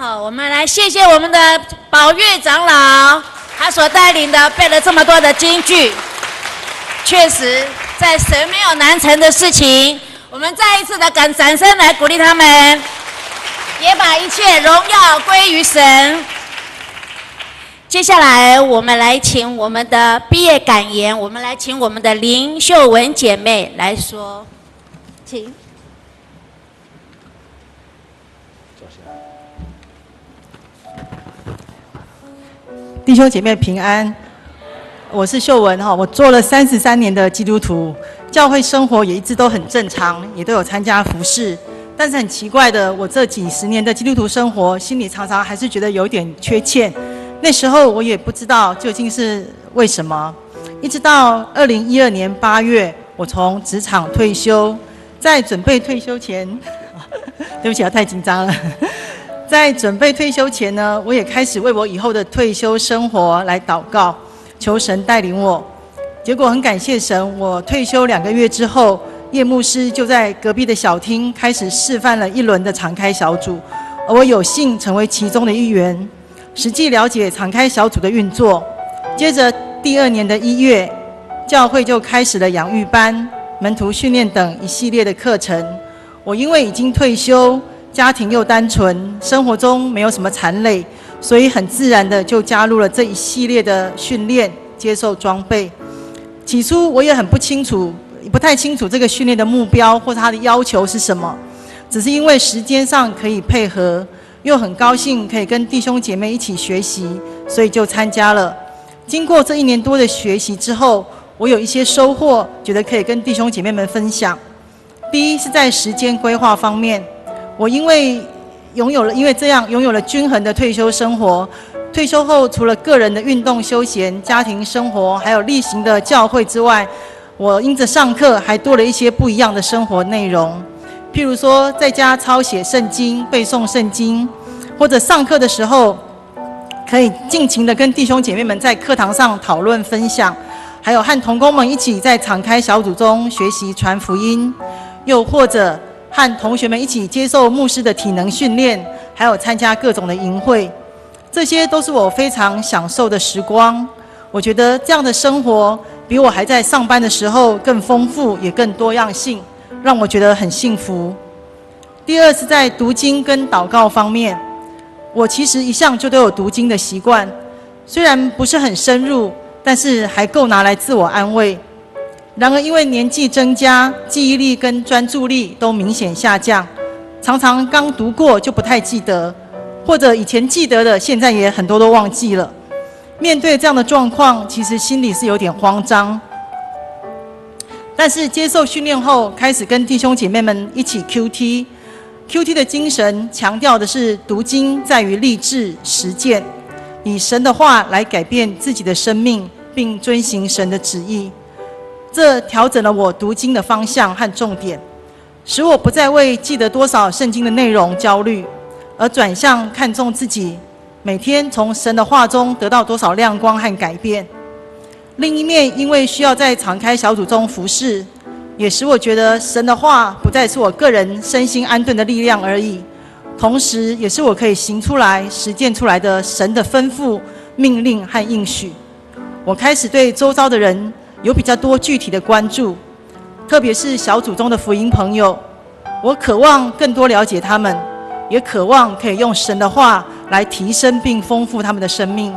好，我们来谢谢我们的宝月长老，他所带领的背了这么多的金句，确实在神没有难成的事情。我们再一次的感掌声来鼓励他们，也把一切荣耀归于神。接下来，我们来请我们的毕业感言，我们来请我们的林秀文姐妹来说，请。弟兄姐妹平安，我是秀文哈，我做了三十三年的基督徒，教会生活也一直都很正常，也都有参加服事。但是很奇怪的，我这几十年的基督徒生活，心里常常还是觉得有点缺欠。那时候我也不知道究竟是为什么，一直到二零一二年八月，我从职场退休，在准备退休前，对不起啊，太紧张了。在准备退休前呢，我也开始为我以后的退休生活来祷告，求神带领我。结果很感谢神，我退休两个月之后，叶牧师就在隔壁的小厅开始示范了一轮的敞开小组，而我有幸成为其中的一员，实际了解敞开小组的运作。接着第二年的一月，教会就开始了养育班、门徒训练等一系列的课程。我因为已经退休。家庭又单纯，生活中没有什么残累，所以很自然的就加入了这一系列的训练，接受装备。起初我也很不清楚，不太清楚这个训练的目标或者它的要求是什么，只是因为时间上可以配合，又很高兴可以跟弟兄姐妹一起学习，所以就参加了。经过这一年多的学习之后，我有一些收获，觉得可以跟弟兄姐妹们分享。第一是在时间规划方面。我因为拥有了，因为这样拥有了均衡的退休生活。退休后，除了个人的运动休闲、家庭生活，还有例行的教会之外，我因着上课还多了一些不一样的生活内容。譬如说，在家抄写圣经、背诵圣经，或者上课的时候，可以尽情的跟弟兄姐妹们在课堂上讨论分享，还有和同工们一起在敞开小组中学习传福音，又或者。和同学们一起接受牧师的体能训练，还有参加各种的营会，这些都是我非常享受的时光。我觉得这样的生活比我还在上班的时候更丰富，也更多样性，让我觉得很幸福。第二是在读经跟祷告方面，我其实一向就都有读经的习惯，虽然不是很深入，但是还够拿来自我安慰。然而，因为年纪增加，记忆力跟专注力都明显下降，常常刚读过就不太记得，或者以前记得的，现在也很多都忘记了。面对这样的状况，其实心里是有点慌张。但是接受训练后，开始跟弟兄姐妹们一起 QT，QT 的精神强调的是读经在于立志实践，以神的话来改变自己的生命，并遵行神的旨意。这调整了我读经的方向和重点，使我不再为记得多少圣经的内容焦虑，而转向看重自己每天从神的话中得到多少亮光和改变。另一面，因为需要在敞开小组中服侍，也使我觉得神的话不再是我个人身心安顿的力量而已，同时也是我可以行出来、实践出来的神的吩咐、命令和应许。我开始对周遭的人。有比较多具体的关注，特别是小组中的福音朋友，我渴望更多了解他们，也渴望可以用神的话来提升并丰富他们的生命。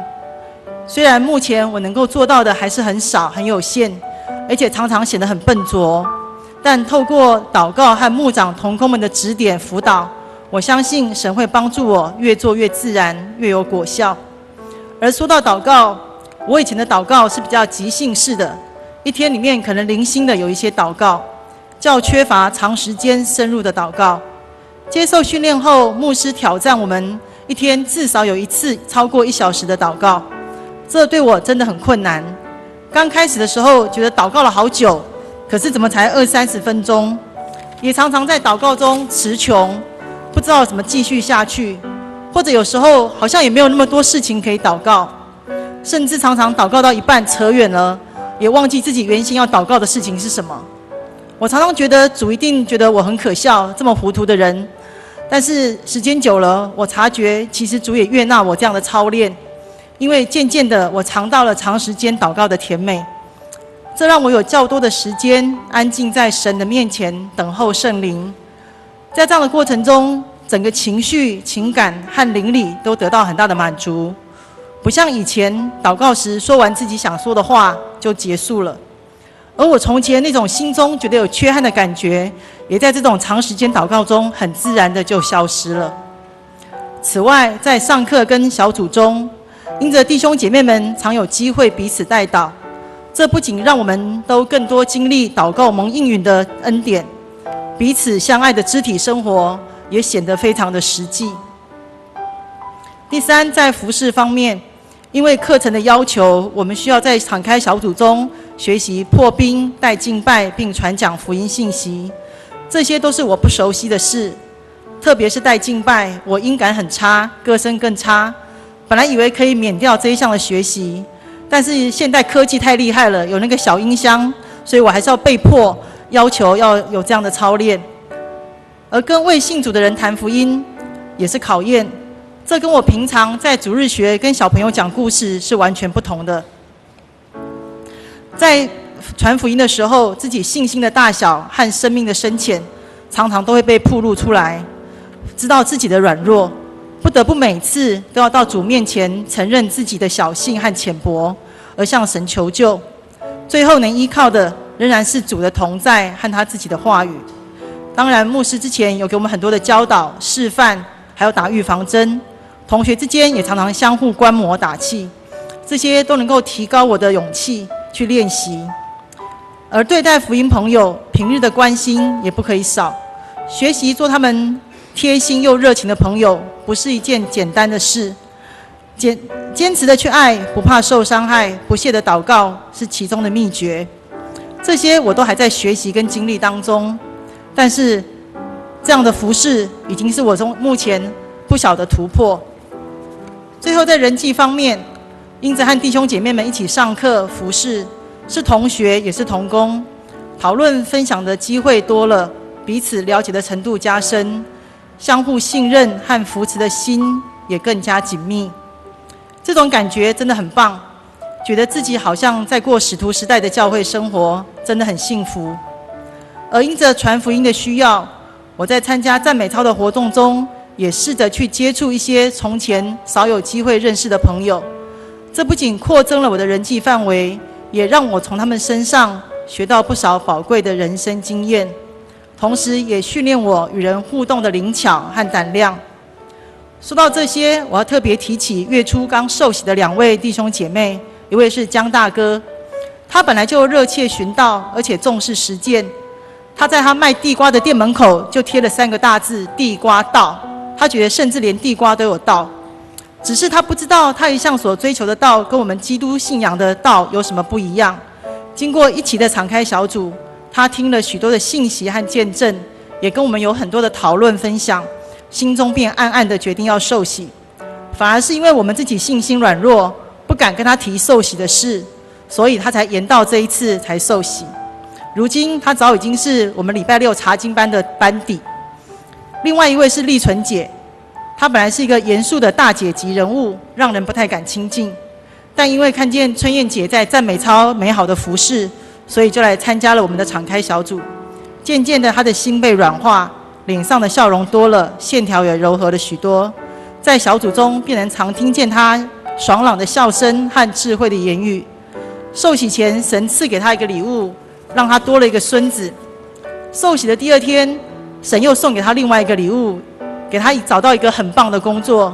虽然目前我能够做到的还是很少、很有限，而且常常显得很笨拙，但透过祷告和牧长同工们的指点辅导，我相信神会帮助我越做越自然、越有果效。而说到祷告，我以前的祷告是比较即兴式的。一天里面可能零星的有一些祷告，较缺乏长时间深入的祷告。接受训练后，牧师挑战我们一天至少有一次超过一小时的祷告，这对我真的很困难。刚开始的时候觉得祷告了好久，可是怎么才二三十分钟？也常常在祷告中词穷，不知道怎么继续下去，或者有时候好像也没有那么多事情可以祷告，甚至常常祷告到一半扯远了。也忘记自己原先要祷告的事情是什么。我常常觉得主一定觉得我很可笑，这么糊涂的人。但是时间久了，我察觉其实主也悦纳我这样的操练，因为渐渐的我尝到了长时间祷告的甜美，这让我有较多的时间安静在神的面前等候圣灵。在这样的过程中，整个情绪、情感和灵里都得到很大的满足，不像以前祷告时说完自己想说的话就结束了。而我从前那种心中觉得有缺憾的感觉，也在这种长时间祷告中很自然的就消失了。此外，在上课跟小组中，因着弟兄姐妹们常有机会彼此代祷，这不仅让我们都更多经历祷告蒙应允的恩典，彼此相爱的肢体生活也显得非常的实际。第三，在服事方面，因为课程的要求，我们需要在敞开小组中。学习破冰、带敬拜，并传讲福音信息，这些都是我不熟悉的事。特别是带敬拜，我音感很差，歌声更差。本来以为可以免掉这一项的学习，但是现代科技太厉害了，有那个小音箱，所以我还是要被迫要求要有这样的操练。而跟未信主的人谈福音，也是考验。这跟我平常在主日学跟小朋友讲故事是完全不同的。在传福音的时候，自己信心的大小和生命的深浅，常常都会被暴露出来。知道自己的软弱，不得不每次都要到主面前承认自己的小性和浅薄，而向神求救。最后能依靠的，仍然是主的同在和他自己的话语。当然，牧师之前有给我们很多的教导、示范，还有打预防针。同学之间也常常相互观摩、打气，这些都能够提高我的勇气。去练习，而对待福音朋友，平日的关心也不可以少。学习做他们贴心又热情的朋友，不是一件简单的事。坚坚持的去爱，不怕受伤害，不懈的祷告，是其中的秘诀。这些我都还在学习跟经历当中，但是这样的服饰已经是我从目前不小的突破。最后在人际方面。英子和弟兄姐妹们一起上课、服事，是同学也是同工，讨论分享的机会多了，彼此了解的程度加深，相互信任和扶持的心也更加紧密。这种感觉真的很棒，觉得自己好像在过使徒时代的教会生活，真的很幸福。而因着传福音的需要，我在参加赞美操的活动中，也试着去接触一些从前少有机会认识的朋友。这不仅扩增了我的人际范围，也让我从他们身上学到不少宝贵的人生经验，同时也训练我与人互动的灵巧和胆量。说到这些，我要特别提起月初刚受洗的两位弟兄姐妹，一位是江大哥，他本来就热切寻道，而且重视实践。他在他卖地瓜的店门口就贴了三个大字“地瓜道”，他觉得甚至连地瓜都有道。只是他不知道，他一向所追求的道跟我们基督信仰的道有什么不一样。经过一期的敞开小组，他听了许多的信息和见证，也跟我们有很多的讨论分享，心中便暗暗的决定要受洗。反而是因为我们自己信心软弱，不敢跟他提受洗的事，所以他才延到这一次才受洗。如今他早已经是我们礼拜六查经班的班底。另外一位是丽纯姐。她本来是一个严肃的大姐级人物，让人不太敢亲近。但因为看见春燕姐在赞美超美好的服饰，所以就来参加了我们的敞开小组。渐渐的，她的心被软化，脸上的笑容多了，线条也柔和了许多。在小组中，便能常听见她爽朗的笑声和智慧的言语。受洗前，神赐给她一个礼物，让她多了一个孙子。受洗的第二天，神又送给他另外一个礼物。给他找到一个很棒的工作，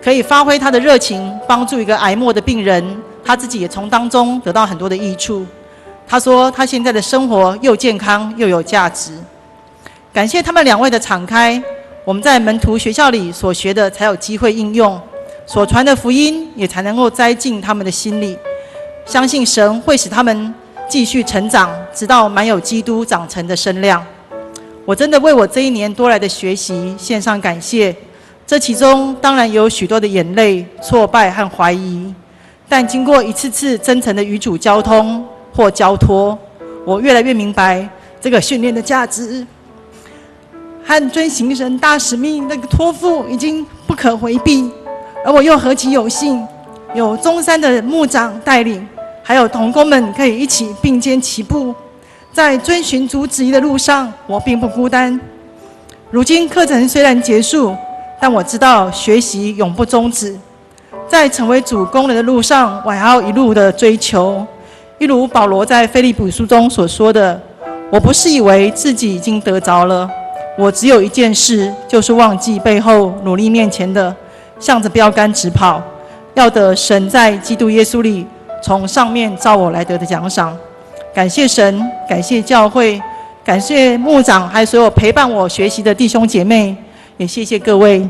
可以发挥他的热情，帮助一个癌末的病人，他自己也从当中得到很多的益处。他说他现在的生活又健康又有价值。感谢他们两位的敞开，我们在门徒学校里所学的才有机会应用，所传的福音也才能够栽进他们的心里。相信神会使他们继续成长，直到满有基督长成的身量。我真的为我这一年多来的学习献上感谢，这其中当然有许多的眼泪、挫败和怀疑，但经过一次次真诚的与主交通或交托，我越来越明白这个训练的价值。和遵行神大使命那个托付已经不可回避，而我又何其有幸，有中山的牧长带领，还有同工们可以一起并肩齐步，在遵循主旨意的路上，我并不孤单。如今课程虽然结束，但我知道学习永不终止，在成为主工人的路上，我还要一路的追求。一如保罗在腓立比书中所说的：“我不是以为自己已经得着了，我只有一件事，就是忘记背后，努力面前的，向着标杆直跑，要得神在基督耶稣里从上面召我来得的奖赏。”感谢神，感谢教会，感谢牧长，还有所有陪伴我学习的弟兄姐妹，也谢谢各位。